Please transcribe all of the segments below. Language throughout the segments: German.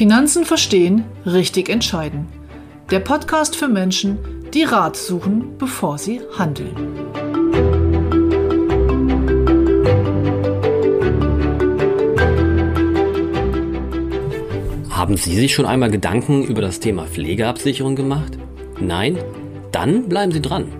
Finanzen verstehen, richtig entscheiden. Der Podcast für Menschen, die Rat suchen, bevor sie handeln. Haben Sie sich schon einmal Gedanken über das Thema Pflegeabsicherung gemacht? Nein? Dann bleiben Sie dran.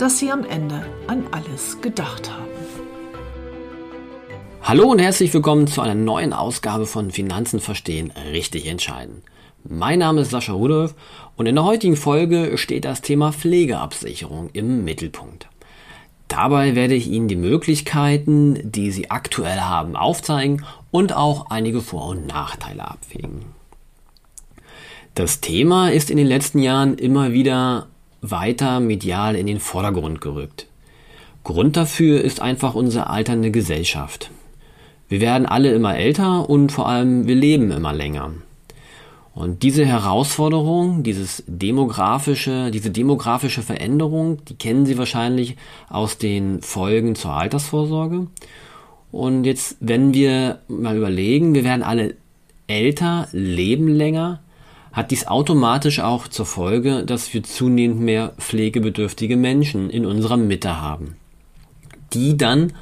dass Sie am Ende an alles gedacht haben. Hallo und herzlich willkommen zu einer neuen Ausgabe von Finanzen verstehen, richtig entscheiden. Mein Name ist Sascha Rudolph und in der heutigen Folge steht das Thema Pflegeabsicherung im Mittelpunkt. Dabei werde ich Ihnen die Möglichkeiten, die Sie aktuell haben, aufzeigen und auch einige Vor- und Nachteile abwägen. Das Thema ist in den letzten Jahren immer wieder weiter medial in den Vordergrund gerückt. Grund dafür ist einfach unsere alternde Gesellschaft. Wir werden alle immer älter und vor allem wir leben immer länger. Und diese Herausforderung, dieses demografische, diese demografische Veränderung, die kennen Sie wahrscheinlich aus den Folgen zur Altersvorsorge. Und jetzt, wenn wir mal überlegen, wir werden alle älter, leben länger, hat dies automatisch auch zur Folge, dass wir zunehmend mehr pflegebedürftige Menschen in unserer Mitte haben, die dann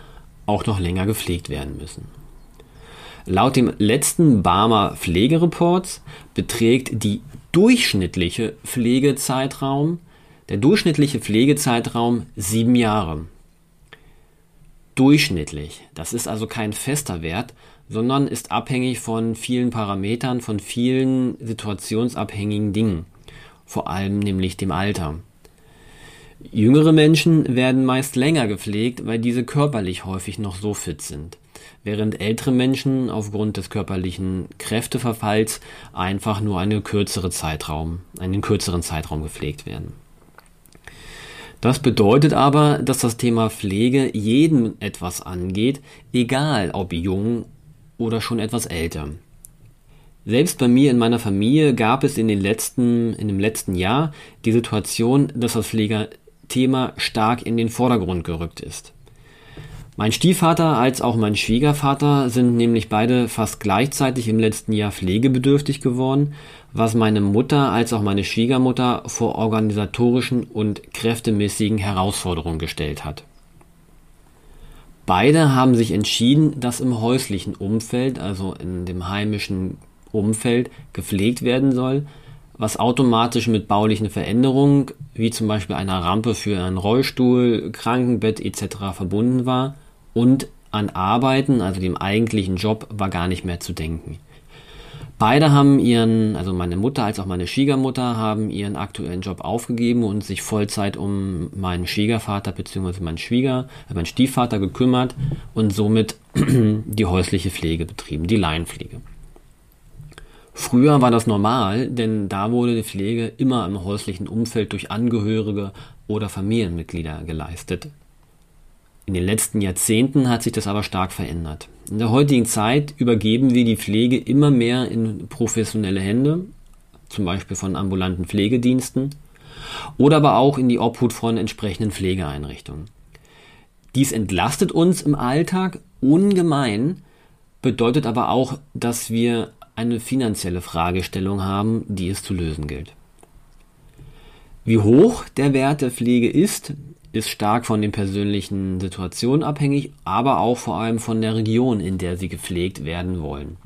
auch noch länger gepflegt werden müssen. Laut dem letzten Barmer Pflegereports beträgt die durchschnittliche Pflegezeitraum, der durchschnittliche Pflegezeitraum sieben Jahre. Durchschnittlich. Das ist also kein fester Wert, sondern ist abhängig von vielen Parametern, von vielen situationsabhängigen Dingen, vor allem nämlich dem Alter. Jüngere Menschen werden meist länger gepflegt, weil diese körperlich häufig noch so fit sind, während ältere Menschen aufgrund des körperlichen Kräfteverfalls einfach nur eine kürzere Zeitraum, einen kürzeren Zeitraum gepflegt werden. Das bedeutet aber, dass das Thema Pflege jeden etwas angeht, egal ob jung oder schon etwas älter. Selbst bei mir in meiner Familie gab es in, den letzten, in dem letzten Jahr die Situation, dass das Pflegerthema stark in den Vordergrund gerückt ist. Mein Stiefvater als auch mein Schwiegervater sind nämlich beide fast gleichzeitig im letzten Jahr pflegebedürftig geworden, was meine Mutter als auch meine Schwiegermutter vor organisatorischen und kräftemäßigen Herausforderungen gestellt hat. Beide haben sich entschieden, dass im häuslichen Umfeld, also in dem heimischen Umfeld, gepflegt werden soll, was automatisch mit baulichen Veränderungen, wie zum Beispiel einer Rampe für einen Rollstuhl, Krankenbett etc. verbunden war und an Arbeiten, also dem eigentlichen Job, war gar nicht mehr zu denken. Beide haben ihren, also meine Mutter als auch meine Schwiegermutter haben ihren aktuellen Job aufgegeben und sich Vollzeit um meinen Schwiegervater bzw. meinen Schwieger, äh, meinen Stiefvater gekümmert und somit die häusliche Pflege betrieben, die Laienpflege. Früher war das normal, denn da wurde die Pflege immer im häuslichen Umfeld durch Angehörige oder Familienmitglieder geleistet. In den letzten Jahrzehnten hat sich das aber stark verändert. In der heutigen Zeit übergeben wir die Pflege immer mehr in professionelle Hände, zum Beispiel von ambulanten Pflegediensten oder aber auch in die Obhut von entsprechenden Pflegeeinrichtungen. Dies entlastet uns im Alltag ungemein, bedeutet aber auch, dass wir eine finanzielle Fragestellung haben, die es zu lösen gilt. Wie hoch der Wert der Pflege ist, ist stark von den persönlichen Situationen abhängig, aber auch vor allem von der Region, in der sie gepflegt werden wollen.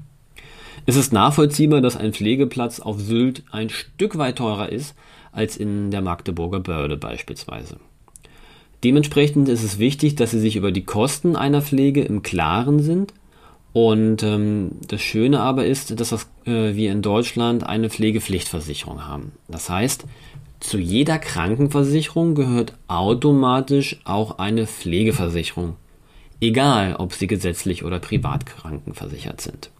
Es ist nachvollziehbar, dass ein Pflegeplatz auf Sylt ein Stück weit teurer ist als in der Magdeburger Börde beispielsweise. Dementsprechend ist es wichtig, dass Sie sich über die Kosten einer Pflege im Klaren sind. Und ähm, das Schöne aber ist, dass das, äh, wir in Deutschland eine Pflegepflichtversicherung haben. Das heißt, Zu jeder Krankenversicherung gehört automatisch auch eine Pflegeversicherung, egal ob sie gesetzlich oder privat krankenversichert sind.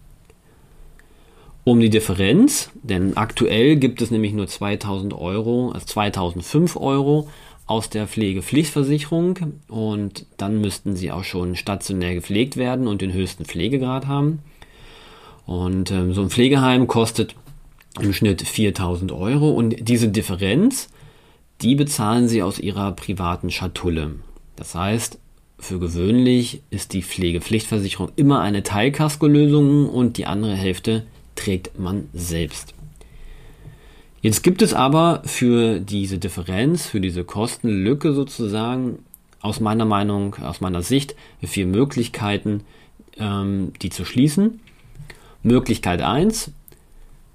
Um die Differenz, denn aktuell gibt es nämlich nur 2000 Euro, also 2005 Euro aus der Pflegepflichtversicherung und dann müssten sie auch schon stationär gepflegt werden und den höchsten Pflegegrad haben. Und ähm, so ein Pflegeheim kostet im Schnitt 4000 Euro und diese Differenz, die bezahlen sie aus ihrer privaten Schatulle. Das heißt, für gewöhnlich ist die Pflegepflichtversicherung immer eine Teilkaskolösung und die andere Hälfte trägt man selbst. Jetzt gibt es aber für diese Differenz, für diese Kostenlücke sozusagen, aus meiner Meinung, aus meiner Sicht, vier Möglichkeiten, ähm, die zu schließen. Möglichkeit 1,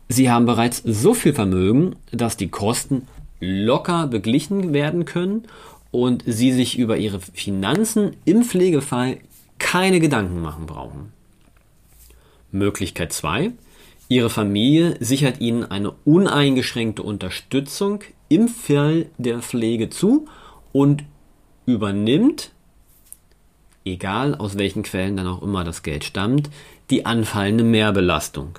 Sie haben bereits so viel Vermögen, dass die Kosten locker beglichen werden können und Sie sich über Ihre Finanzen im Pflegefall keine Gedanken machen brauchen. Möglichkeit 2. Ihre Familie sichert Ihnen eine uneingeschränkte Unterstützung im Fall der Pflege zu und übernimmt, egal aus welchen Quellen dann auch immer das Geld stammt, die anfallende Mehrbelastung.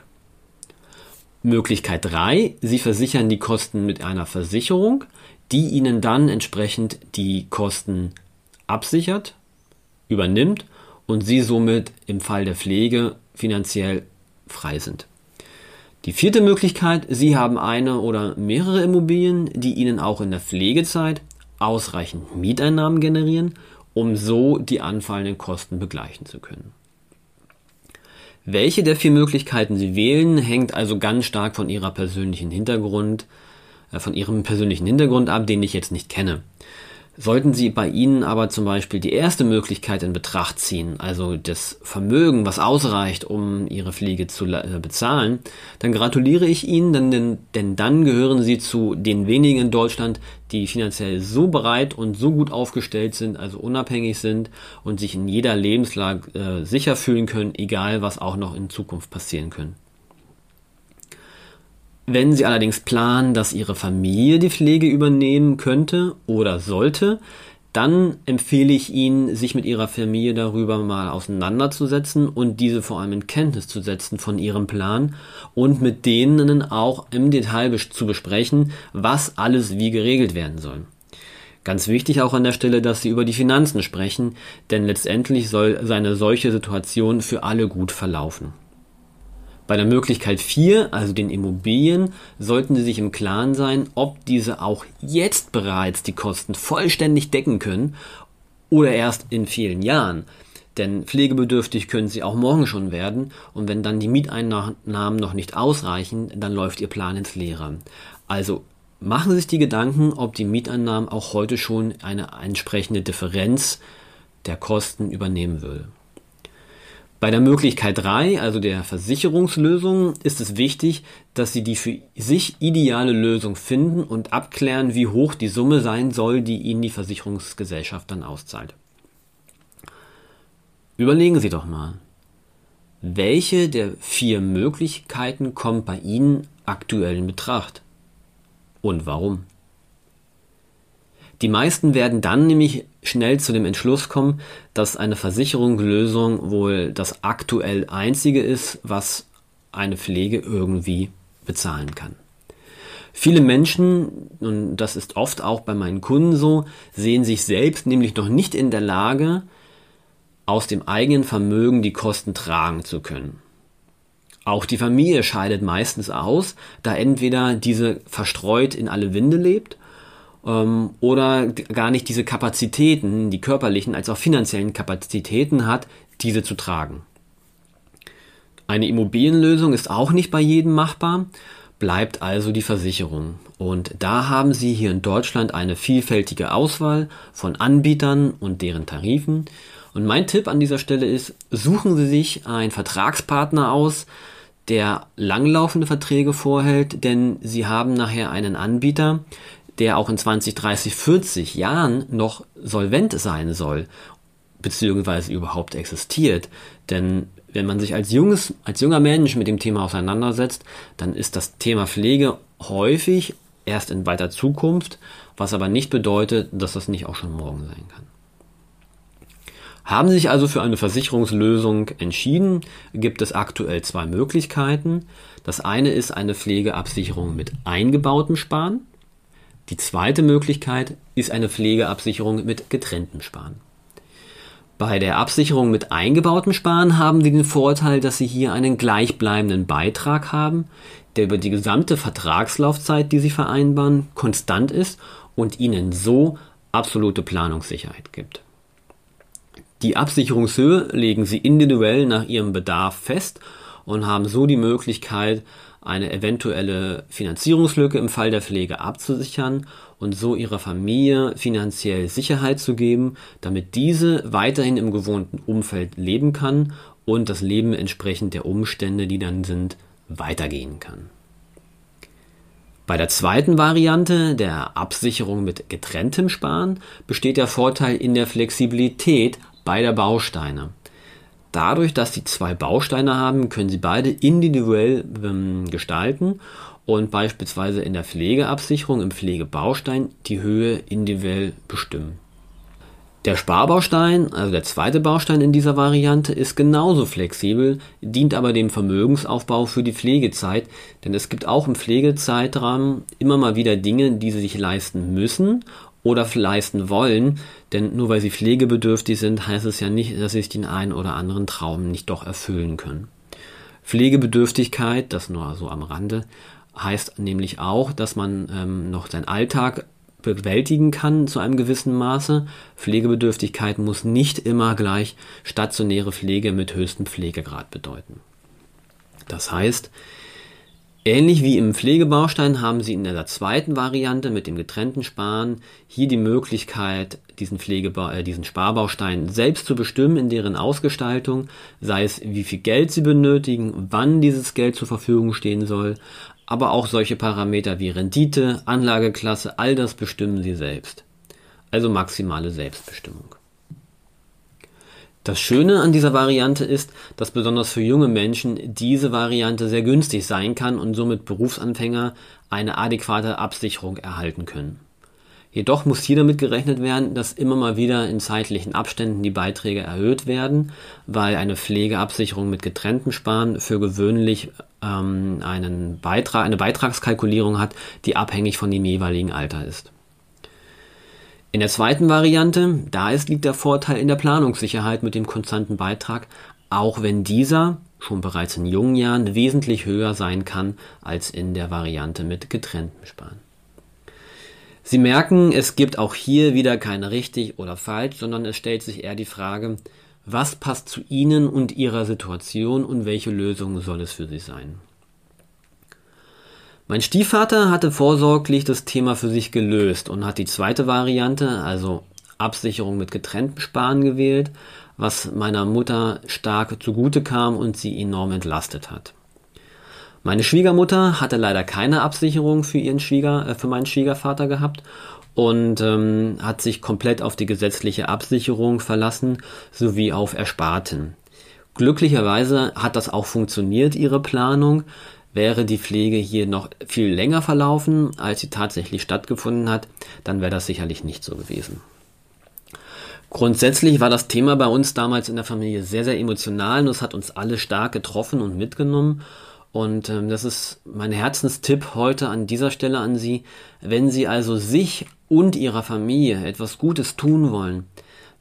Möglichkeit 3. Sie versichern die Kosten mit einer Versicherung, die Ihnen dann entsprechend die Kosten absichert, übernimmt und Sie somit im Fall der Pflege finanziell frei sind. Die vierte Möglichkeit, Sie haben eine oder mehrere Immobilien, die Ihnen auch in der Pflegezeit ausreichend Mieteinnahmen generieren, um so die anfallenden Kosten begleichen zu können. Welche der vier Möglichkeiten Sie wählen, hängt also ganz stark von Ihrer persönlichen Hintergrund, äh, von Ihrem persönlichen Hintergrund ab, den ich jetzt nicht kenne. Sollten Sie bei Ihnen aber zum Beispiel die erste Möglichkeit in Betracht ziehen, also das Vermögen, was ausreicht, um Ihre Pflege zu äh, bezahlen, dann gratuliere ich Ihnen, denn, denn, denn dann gehören Sie zu den wenigen in Deutschland, die finanziell so bereit und so gut aufgestellt sind, also unabhängig sind und sich in jeder Lebenslage äh, sicher fühlen können, egal was auch noch in Zukunft passieren können. Wenn Sie allerdings planen, dass Ihre Familie die Pflege übernehmen könnte oder sollte, dann empfehle ich Ihnen, sich mit Ihrer Familie darüber mal auseinanderzusetzen und diese vor allem in Kenntnis zu setzen von Ihrem Plan und mit denen auch im Detail zu besprechen, was alles wie geregelt werden soll. Ganz wichtig auch an der Stelle, dass Sie über die Finanzen sprechen, denn letztendlich soll eine solche Situation für alle gut verlaufen. Bei der Möglichkeit 4, also den Immobilien, sollten Sie sich im Klaren sein, ob diese auch jetzt bereits die Kosten vollständig decken können oder erst in vielen Jahren. Denn pflegebedürftig können sie auch morgen schon werden und wenn dann die Mieteinnahmen noch nicht ausreichen, dann läuft Ihr Plan ins Leere. Also machen Sie sich die Gedanken, ob die Mieteinnahmen auch heute schon eine entsprechende Differenz der Kosten übernehmen würde. Bei der Möglichkeit 3, also der Versicherungslösung, ist es wichtig, dass Sie die für sich ideale Lösung finden und abklären, wie hoch die Summe sein soll, die Ihnen die Versicherungsgesellschaft dann auszahlt. Überlegen Sie doch mal, welche der vier Möglichkeiten kommt bei Ihnen aktuell in Betracht und warum? Die meisten werden dann nämlich schnell zu dem Entschluss kommen, dass eine Versicherungslösung wohl das aktuell einzige ist, was eine Pflege irgendwie bezahlen kann. Viele Menschen, und das ist oft auch bei meinen Kunden so, sehen sich selbst nämlich noch nicht in der Lage, aus dem eigenen Vermögen die Kosten tragen zu können. Auch die Familie scheidet meistens aus, da entweder diese verstreut in alle Winde lebt ähm, oder gar nicht diese Kapazitäten, die körperlichen als auch finanziellen Kapazitäten hat, diese zu tragen. Eine Immobilienlösung ist auch nicht bei jedem machbar, bleibt also die Versicherung. Und da haben Sie hier in Deutschland eine vielfältige Auswahl von Anbietern und deren Tarifen. Und mein Tipp an dieser Stelle ist, suchen Sie sich einen Vertragspartner aus, der langlaufende Verträge vorhält, denn Sie haben nachher einen Anbieter, der auch in 20, 30, 40 Jahren noch solvent sein soll, beziehungsweise überhaupt existiert. Denn wenn man sich als junges, als junger Mensch mit dem Thema auseinandersetzt, dann ist das Thema Pflege häufig erst in weiter Zukunft, was aber nicht bedeutet, dass das nicht auch schon morgen sein kann. Haben Sie sich also für eine Versicherungslösung entschieden, gibt es aktuell zwei Möglichkeiten. Das eine ist eine Pflegeabsicherung mit eingebautem Sparen. Die zweite Möglichkeit ist eine Pflegeabsicherung mit getrenntem Sparen. Bei der Absicherung mit eingebautem Sparen haben Sie den Vorteil, dass Sie hier einen gleichbleibenden Beitrag haben, der über die gesamte Vertragslaufzeit, die Sie vereinbaren, konstant ist und Ihnen so absolute Planungssicherheit gibt. Die Absicherungshöhe legen Sie individuell nach Ihrem Bedarf fest und haben so die Möglichkeit, eine eventuelle Finanzierungslücke im Fall der Pflege abzusichern und so ihrer Familie finanziell Sicherheit zu geben, damit diese weiterhin im gewohnten Umfeld leben kann und das Leben entsprechend der Umstände, die dann sind, weitergehen kann. Bei der zweiten Variante, der Absicherung mit getrenntem Sparen, besteht der Vorteil in der Flexibilität beider Bausteine. Dadurch, dass Sie zwei Bausteine haben, können Sie beide individuell ähm, gestalten und beispielsweise in der Pflegeabsicherung im Pflegebaustein die Höhe individuell bestimmen. Der Sparbaustein, also der zweite Baustein in dieser Variante, ist genauso flexibel, dient aber dem Vermögensaufbau für die Pflegezeit, denn es gibt auch im Pflegezeitrahmen immer mal wieder Dinge, die sie sich leisten müssen oder leisten wollen, denn nur weil sie pflegebedürftig sind, heißt es ja nicht, dass sie sich den einen oder anderen Traum nicht doch erfüllen können. Pflegebedürftigkeit, das nur so am Rande, heißt nämlich auch, dass man ähm, noch seinen Alltag bewältigen kann zu einem gewissen Maße. Pflegebedürftigkeit muss nicht immer gleich stationäre Pflege mit höchstem Pflegegrad bedeuten. Das heißt, Ähnlich wie im Pflegebaustein haben Sie in der zweiten Variante mit dem getrennten Sparen hier die Möglichkeit, diesen, Pflegeba äh, diesen Sparbaustein selbst zu bestimmen in deren Ausgestaltung, sei es wie viel Geld Sie benötigen, wann dieses Geld zur Verfügung stehen soll, aber auch solche Parameter wie Rendite, Anlageklasse, all das bestimmen Sie selbst. Also maximale Selbstbestimmung. Das Schöne an dieser Variante ist, dass besonders für junge Menschen diese Variante sehr günstig sein kann und somit Berufsanfänger eine adäquate Absicherung erhalten können. Jedoch muss hier damit gerechnet werden, dass immer mal wieder in zeitlichen Abständen die Beiträge erhöht werden, weil eine Pflegeabsicherung mit getrenntem Sparen für gewöhnlich ähm, einen Beitrag, eine Beitragskalkulierung hat, die abhängig von dem jeweiligen Alter ist. In der zweiten Variante, da ist, liegt der Vorteil in der Planungssicherheit mit dem konstanten Beitrag, auch wenn dieser schon bereits in jungen Jahren wesentlich höher sein kann als in der Variante mit getrenntem Sparen. Sie merken, es gibt auch hier wieder keine richtig oder falsch, sondern es stellt sich eher die Frage, was passt zu Ihnen und Ihrer Situation und welche Lösung soll es für Sie sein? Mein Stiefvater hatte vorsorglich das Thema für sich gelöst und hat die zweite Variante, also Absicherung mit getrenntem Sparen gewählt, was meiner Mutter stark zugute kam und sie enorm entlastet hat. Meine Schwiegermutter hatte leider keine Absicherung für ihren Schwieger, äh, für meinen Schwiegervater gehabt und ähm, hat sich komplett auf die gesetzliche Absicherung verlassen sowie auf Ersparten. Glücklicherweise hat das auch funktioniert, ihre Planung. Wäre die Pflege hier noch viel länger verlaufen, als sie tatsächlich stattgefunden hat, dann wäre das sicherlich nicht so gewesen. Grundsätzlich war das Thema bei uns damals in der Familie sehr, sehr emotional und es hat uns alle stark getroffen und mitgenommen. Und ähm, das ist mein Herzenstipp heute an dieser Stelle an Sie. Wenn Sie also sich und Ihrer Familie etwas Gutes tun wollen,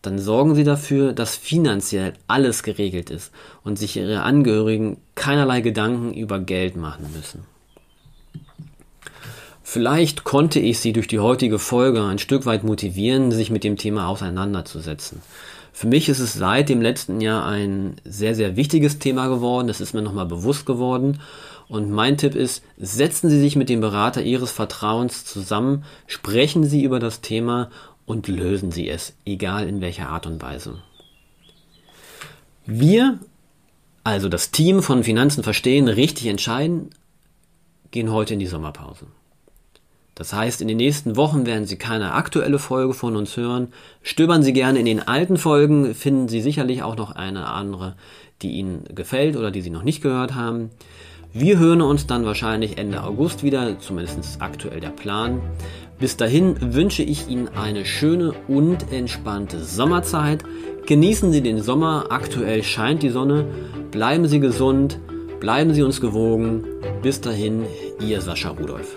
dann sorgen Sie dafür, dass finanziell alles geregelt ist und sich Ihre Angehörigen keinerlei Gedanken über Geld machen müssen. Vielleicht konnte ich Sie durch die heutige Folge ein Stück weit motivieren, sich mit dem Thema auseinanderzusetzen. Für mich ist es seit dem letzten Jahr ein sehr, sehr wichtiges Thema geworden. Das ist mir nochmal bewusst geworden. Und mein Tipp ist, setzen Sie sich mit dem Berater Ihres Vertrauens zusammen, sprechen Sie über das Thema und lösen Sie es, egal in welcher Art und Weise. Wir, also das Team von Finanzen verstehen, richtig entscheiden, gehen heute in die Sommerpause. Das heißt, in den nächsten Wochen werden Sie keine aktuelle Folge von uns hören. Stöbern Sie gerne in den alten Folgen, finden Sie sicherlich auch noch eine andere, die Ihnen gefällt oder die Sie noch nicht gehört haben. Wir hören uns dann wahrscheinlich Ende August wieder, zumindest aktuell der Plan. Bis dahin wünsche ich Ihnen eine schöne und entspannte Sommerzeit. Genießen Sie den Sommer, aktuell scheint die Sonne. Bleiben Sie gesund, bleiben Sie uns gewogen. Bis dahin, Ihr Sascha Rudolph.